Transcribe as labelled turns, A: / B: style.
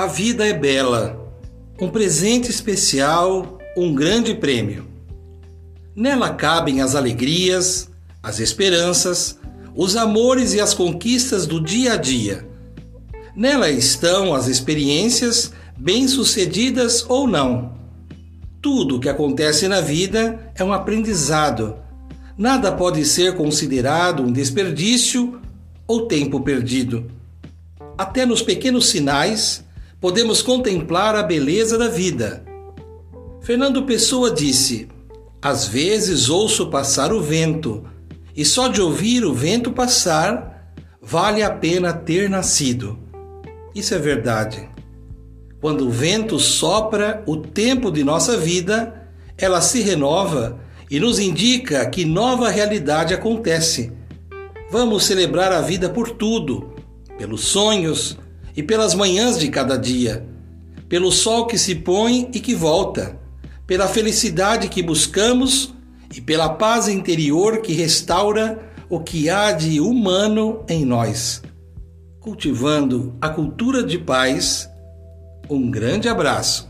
A: A vida é bela, um presente especial, um grande prêmio. Nela cabem as alegrias, as esperanças, os amores e as conquistas do dia a dia. Nela estão as experiências, bem-sucedidas ou não. Tudo o que acontece na vida é um aprendizado. Nada pode ser considerado um desperdício ou tempo perdido. Até nos pequenos sinais, podemos contemplar a beleza da vida. Fernando Pessoa disse: Às vezes ouço passar o vento, e só de ouvir o vento passar, vale a pena ter nascido. Isso é verdade. Quando o vento sopra o tempo de nossa vida, ela se renova e nos indica que nova realidade acontece. Vamos celebrar a vida por tudo, pelos sonhos, e pelas manhãs de cada dia, pelo sol que se põe e que volta, pela felicidade que buscamos e pela paz interior que restaura o que há de humano em nós. Cultivando a cultura de paz, um grande abraço.